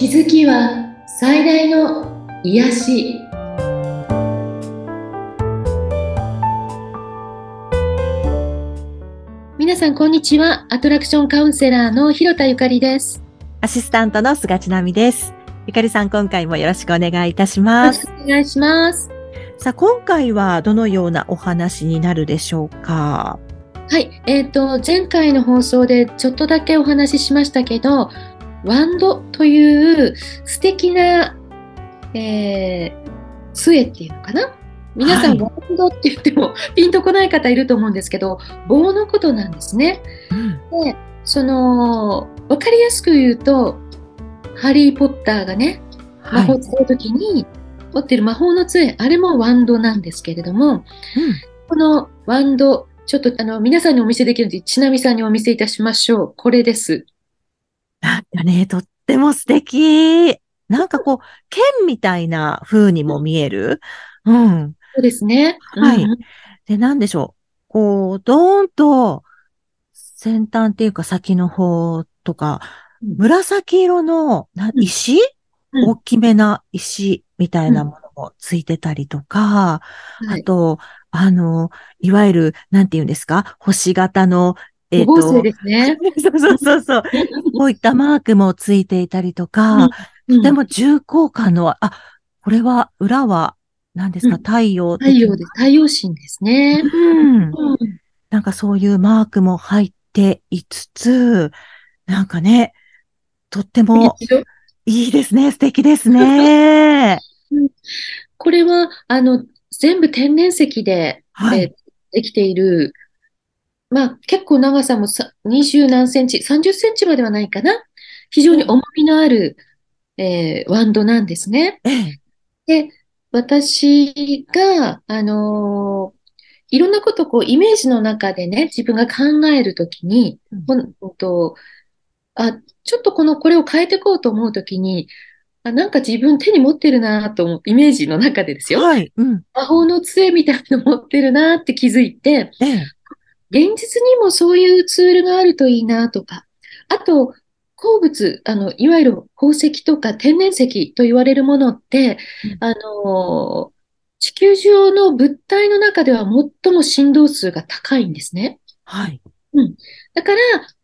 気づきは最大の癒し。皆さんこんにちは。アトラクションカウンセラーの広田ゆかりです。アシスタントの菅千奈美です。ゆかりさん今回もよろしくお願いいたします。お願いします。さあ今回はどのようなお話になるでしょうか？はい、えっ、と前回の放送でちょっとだけお話ししましたけどワンドという素敵な、えー、杖っていうのかな？皆さん、はワンドって言ってもピンとこない方いると思うんですけど棒のことなんですね。うん。でその分かりやすく言うとハリー・ポッターがね魔法を使う時に持ってる魔法の杖あれもワンドなんですけれどもこのワンドちょっとあの皆さんにお見せできるのでちなみさんにお見せいたしましょう。これです。なんかね、とっても素敵。なんかこう、剣みたいな風にも見える？うん。そうですね。はいうんで、なんでしょう？こう、ドーンと、先端っていうか先の方とか、うん紫色の石、うん大きめな石みたいなものもついてたりとか、はいあと、あの、いわゆる、なんて言うんですか？星型の、えっ、五と、ですね。そうそうそうそう。こういったマークもついていたりとか、うんでも重厚感の、あ、これは、裏は、何ですか、うん太陽太陽です。太陽神ですね。うん。うんなんかそういうマークも入っていつつ、なんかね、とってもいいですね。素敵ですね。これは、あの、全部天然石で、はいえーできている、まあ、結構長さもさ20何センチ、30センチまではないかな。非常に重みのある、えーワンドなんですね。ええ。で、私が、あのーいろんなことをこう、イメージの中でね、自分が考えるときに、うんほんと、あ、ちょっとこの、これを変えていこうと思うときに、あ、なんか自分手に持ってるなと思う、イメージの中でですよ。はい。うん。魔法の杖みたいなの持ってるなって気づいて、ええ。現実にもそういうツールがあるといいなとか、あと、鉱物、あの、いわゆる宝石とか天然石と言われるものって、うんあの、地球上の物体の中では最も振動数が高いんですね。はい。だから、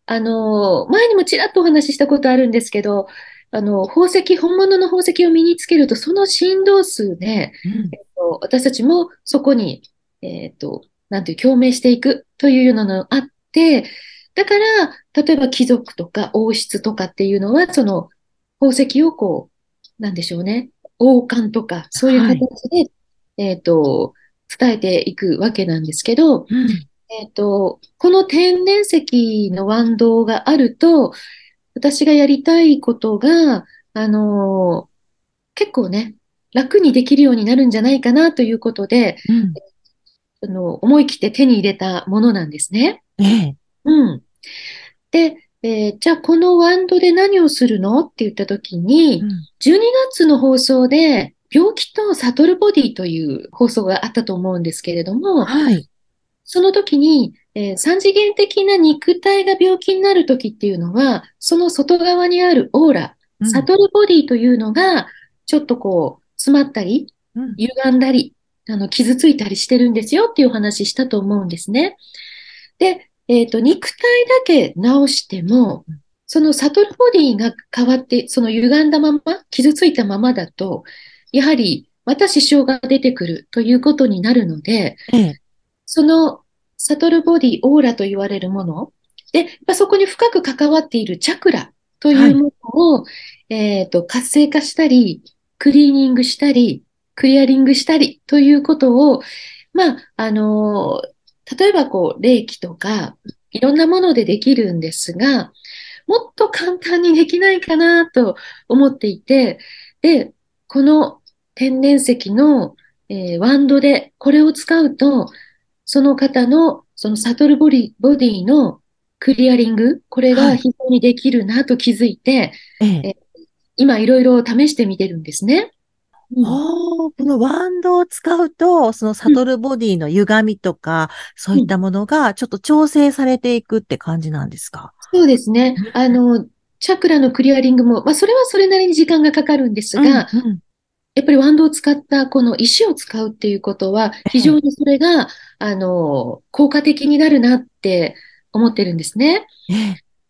あの、前にもちらっとお話ししたことあるんですけど、あの、宝石、本物の宝石を身につけると、その振動数で、うんえっと私たちもそこに、えっと、なんていう、共鳴していくというようなのがあって、だから、例えば貴族とか王室とかっていうのは、その宝石をこう、なんでしょうね、王冠とか、そういうはい形で、えっと、伝えていくわけなんですけど、うん。えっと、この天然石のワドがあると、私がやりたいことが、あの結構ね、楽にできるようになるんじゃないかなということで、うん。あの、思い切って手に入れたものなんですね。ええ。うん。で、えーじゃあこのワンドで何をするの？って言ったときに、うん12月の放送で、病気と悟るボディという放送があったと思うんですけれども、はい。その時に、えー三次元的な肉体が病気になる時っていうのは、その外側にあるオーラ、うん悟るボディというのが、ちょっとこう、詰まったり、うん歪んだり、あの、傷ついたりしてるんですよっていうお話したと思うんですね。で、えっと、肉体だけ直してもうん、その悟るボディが変わって、その歪んだまま、傷ついたままだと、やはりまた支障が出てくるということになるので、ええ。その悟るボディ、オーラと言われるもの、で、やっぱそこに深く関わっているチャクラというものを、えっと、活性化したり、クリーニングしたり、クリアリングしたりということを、まあ、あの、例えばこう、霊気とか、いろんなものでできるんですが、もっと簡単にできないかなと思っていて、で、この天然石の、えーワンドでこれを使うと、その方の、その悟るボディ、ボディのクリアリング、これはいが非常にできるなと気づいて、ええ。今いろいろ試してみてるんですね。うん。このワンドを使うと、その悟るボディの歪みとか、そういったものがちょっと調整されていくって感じなんですか？そうですね。あの、チャクラのクリアリングも、まあ、それはそれなりに時間がかかるんですが、うんうん。やっぱりワンドを使ったこの石を使うっていうことは、非常にそれが、あの、効果的になるなって思ってるんですね。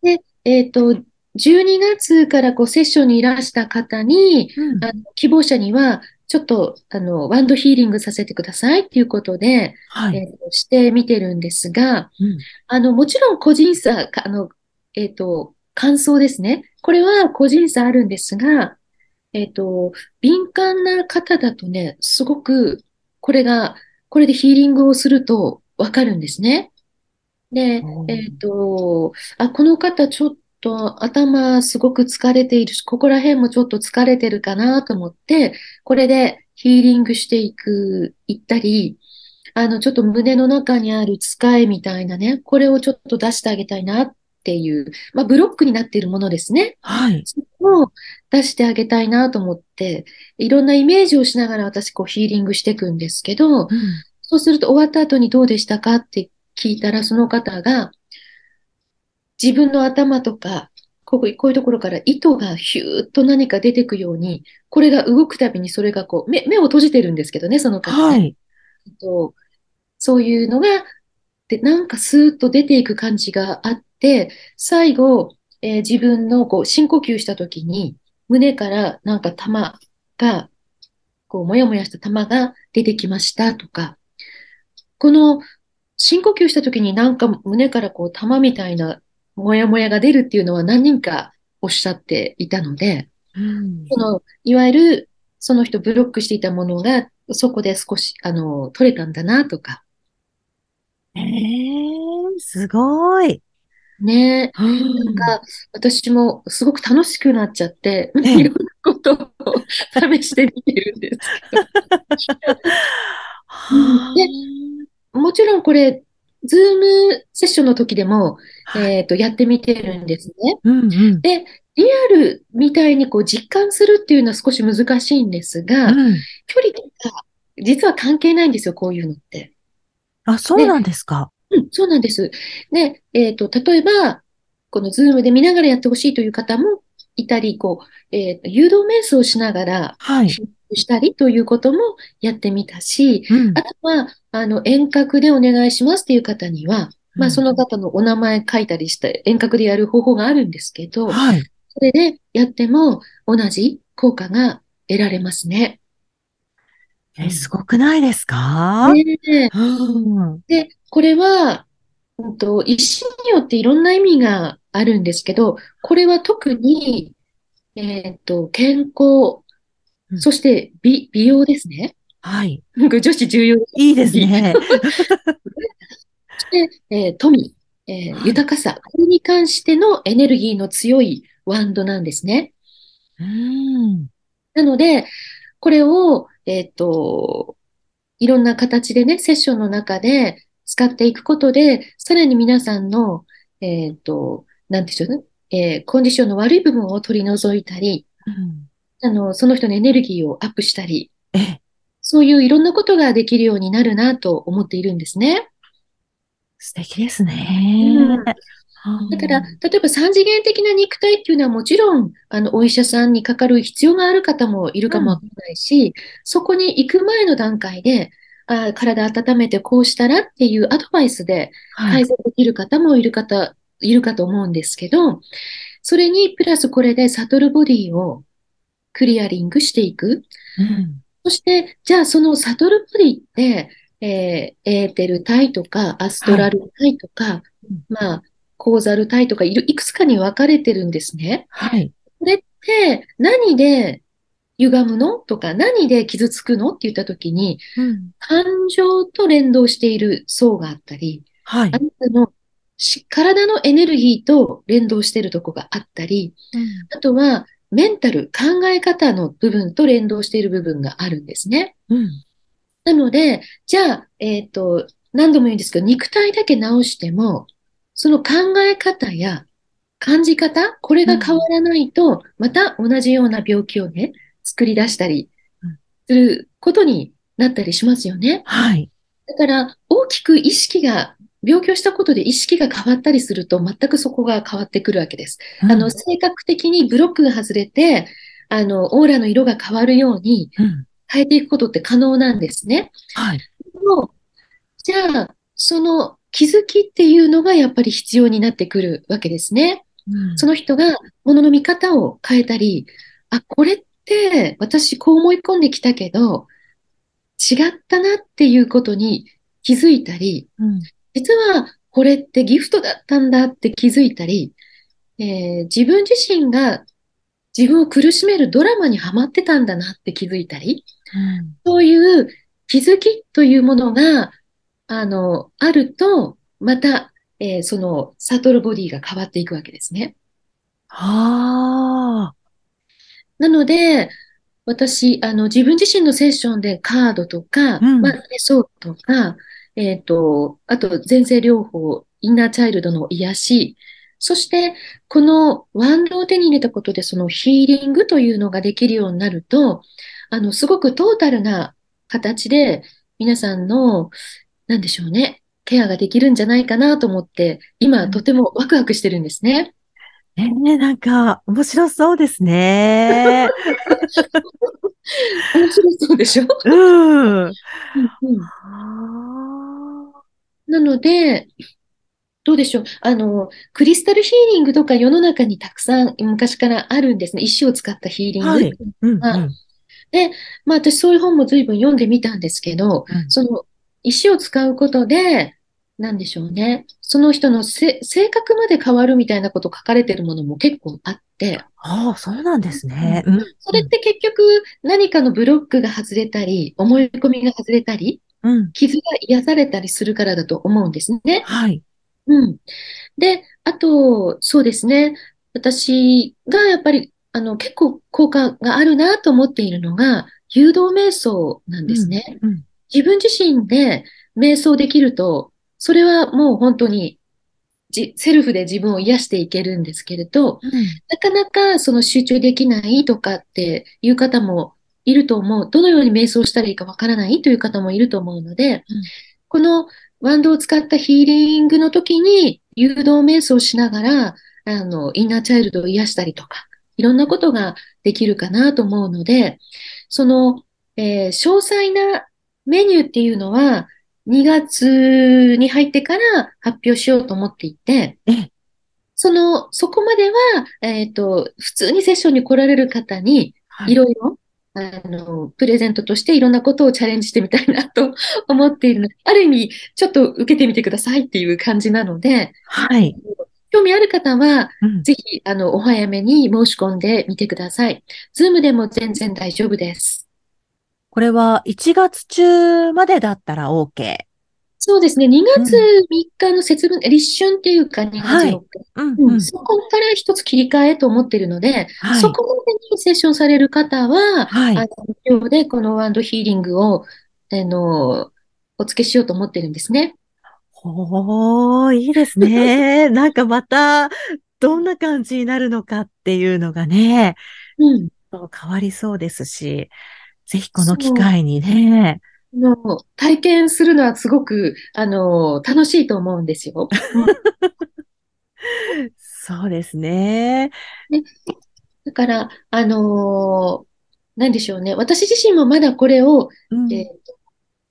ええ。えっと、12月からこうセッションにいらした方に、うんあの希望者には、ちょっと、あの、ワンドヒーリングさせてくださいっていうことで、はい。えっとしてみてるんですが、うんあの、もちろん個人差、かあの、えっと、感想ですね。これは個人差あるんですが、えっと、敏感な方だとね、すごく、これが、これでヒーリングをするとわかるんですね。でえっと、あ、この方ちょっと頭すごく疲れているし、ここら辺もちょっと疲れてるかなと思って、これでヒーリングしていく、行ったり、あの、ちょっと胸の中にある使いみたいなね、これをちょっと出してあげたいなっていう、まあ、ブロックになっているものですね。はい。そこを出してあげたいなと思って、いろんなイメージをしながら私こうヒーリングしていくんですけど、うんそうすると終わった後にどうでしたかって聞いたら、その方が、自分の頭とか、こういうところから糸がヒューッと何か出てくように、これが動くたびにそれがこう、目、目を閉じてるんですけどね、その方ね。はい。とそういうのが、で、なんかスーッと出ていく感じがあって、最後、えー自分のこう深呼吸した時に、胸からなんか玉が、こう、もやもやした玉が出てきましたとか、この深呼吸した時になんか胸からこう玉みたいなもやもやが出るっていうのは何人かおっしゃっていたので、うん。その、いわゆる、その人ブロックしていたものが、そこで少し、あの、取れたんだなとか、ええすごい。ね。うんなんか、私もすごく楽しくなっちゃって、ええ。いろんなことを 試してみてるんですはでもちろんこれ、ズームセッションの時でも、あえっと、やってみてるんですね。うんうん。で、リアルみたいにこう実感するっていうのは少し難しいんですが、うん。距離とか、実は関係ないんですよ、こういうのって。あ、そうなんですか。うん、そうなんです。で、えっと、例えば、このズームで見ながらやってほしいという方もいたり、こう、えっと、誘導瞑想をしながらはい。したりということもやってみたし、うんあとは、あの、遠隔でお願いしますっていう方には、まあ、うんその方のお名前書いたりして、遠隔でやる方法があるんですけど、はい。それでやっても同じ効果が得られますね。え、すごくないですか？ねえうん。で、これは、うんと、石によっていろんな意味があるんですけど、これは特に、えっと、健康う、んそして美、美容ですね。はい。女子重要いいですね。で、えー富、えーはい豊かさ、これに関してのエネルギーの強いワンドなんですね。うん。なので、これを、えっと、いろんな形でね、セッションの中で使っていくことで、さらに皆さんの、えっと、なんていうの、えーコンディションの悪い部分を取り除いたり、うんあの、その人のエネルギーをアップしたり、え、そういういろんなことができるようになるなと思っているんですね。素敵ですね。うんだから、例えば三次元的な肉体っていうのはもちろん、あの、お医者さんにかかる必要がある方もいるかもわからないし、そこに行く前の段階で、あー体温めてこうしたらっていうアドバイスではい。改善できる方もいる方、いるかと思うんですけど、それにプラスこれでサトルボディをクリアリングしていく。うんそして、じゃあそのサトルボディって、えーエーテル体とかアストラル体とか、うんまあ、コーザル体とかいる、いくつかに分かれてるんですね。はい。これって何で歪むの？とか何で傷つくの？って言ったときに、うん感情と連動している層があったり、はいあ。なたのし体のエネルギーと連動しているとこがあったり、あとはメンタル、考え方の部分と連動している部分があるんですね。うんなので、じゃあ、えっと、何度も言うんですけど、肉体だけ直しても、その考え方や感じ方、これが変わらないと、また同じような病気をね、作り出したりうんすることになったりしますよね。はい。だから、大きく意識が病気をしたことで意識が変わったりすると、全くそこが変わってくるわけです。うんあの、性格的にブロックが外れて、あの、オーラの色が変わるようにうん変えていくことって可能なんですね。はい。でもじゃあ、その気づきっていうのがやっぱり必要になってくるわけですね。うんその人が物の見方を変えたり、あ、これって私こう思い込んできたけど、違ったなっていうことに気づいたり、うん実はこれってギフトだったんだって気づいたり、えー自分自身が自分を苦しめるドラマにはまってたんだなって気づいたり、うんそういう気づきというものが、あの、あると、また、えーその、サトルボディが変わっていくわけですね。ああ。なので、私、あの、自分自身のセッションでカードとか、うんまあ、メソッドとか、えっと、あと、前世療法、インナーチャイルドの癒し、そして、このワンドを手に入れたことで、そのヒーリングというのができるようになると、あの、すごくトータルな形で、皆さんの、なんでしょうね、ケアができるんじゃないかなと思って、今、とてもワクワクしてるんですね。ええなんか、面白そうですね。面白そうでしょ？うん。うんうんあなので、どうでしょう。あの、クリスタルヒーリングとか世の中にたくさん昔からあるんですね。石を使ったヒーリング。ーはい。うん、あうん。まあ私そういう本も随分読んでみたんですけど、うんその石を使うことで、なんでしょうね。その人のせ性格まで変わるみたいなこと書かれてるものも結構あって、ああ、そうなんですね。うん。それって結局何かのブロックが外れたり、思い込みが外れたり、うん。傷が癒されたりするからだと思うんですね。はい。うん。で、あと、そうですね。私がやっぱり、あの、結構効果があるなと思っているのが、誘導瞑想なんですね。うん。自分自身で瞑想できると、それはもう本当にじセルフで自分を癒していけるんですけれど、うん。なかなかその集中できないとかっていう方もいると思う。どのように瞑想したらいいかわからないという方もいると思うので、うん。このワンドを使ったヒーリングの時に誘導瞑想しながら、あの、インナーチャイルドを癒したりとか、いろんなことができるかなと思うので、その、えー詳細なメニューっていうのは、2月に入ってから発表しようと思っていて、ええ、その、そこまでは、えっと、普通にセッションに来られる方に、はい。いろいろ、あの、プレゼントとしていろんなことをチャレンジしてみたいなと 思っているので、ある意味、ちょっと受けてみてくださいっていう感じなので、はい。興味ある方は、うん。ぜひ、あの、お早めに申し込んでみてください。ズームでも全然大丈夫です。これは1月中までだったら OK。そうですね、2月3日の節分、立春っていうか2月はい。4日、うん、ううん。ん。そこから一つ切り替えと思っているので、はい。そこまでにセッションされる方は、はい。あの、無料でこのワンドヒーリングを、あの、お付けしようと思ってるんですね。ほー、いいですね。なんかまた、どんな感じになるのかっていうのがね、うん。変わりそうですし、ぜひこの機会にね、あの体験するのはすごく、あの、楽しいと思うんですよ。そうですね。だから、あのなんでしょうね。私自身もまだこれを、うんえー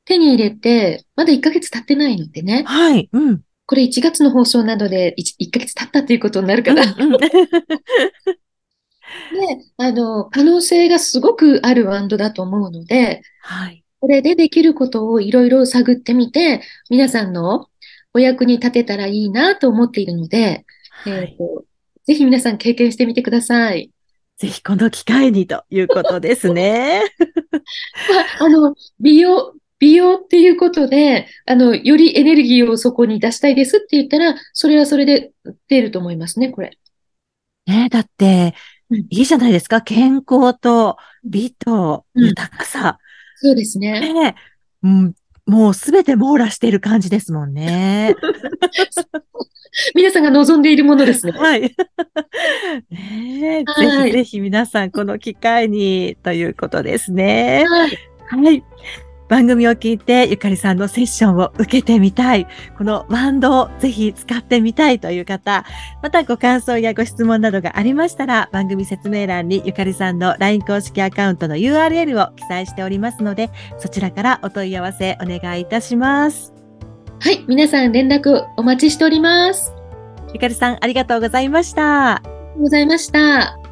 手に入れて、まだ1ヶ月経ってないのでね。はい、うん。これ1月の放送などで 1, 1ヶ月経ったということになるかな。うんうんで、あの、可能性がすごくあるワンドだと思うので、はい。これでできることをいろいろ探ってみて、皆さんのお役に立てたらいいなと思っているので、はい。えーと、ぜひ皆さん経験してみてください。ぜひこの機会にということですね。まあ、あの、美容、美容っていうことで、あの、よりエネルギーをそこに出したいですって言ったら、それはそれで出ると思いますね、これ。ねだってうん、いいじゃないですか。健康と美とうん豊かさ。そうですね。ねうん、もうすべて網羅している感じですもんね。皆さんが望んでいるものですね。はい。ねえ、はいぜひぜひ皆さんこの機会にということですね。はい。はい。番組を聞いてゆかりさんのセッションを受けてみたい、このワンドをぜひ使ってみたいという方、またご感想やご質問などがありましたら、番組説明欄にゆかりさんの LINE 公式アカウントの URL を記載しておりますので、そちらからお問い合わせお願いいたします。はい、皆さん連絡お待ちしております。ゆかりさん、ありがとうございました。ありがとうございました。